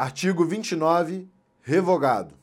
Artigo 29, revogado.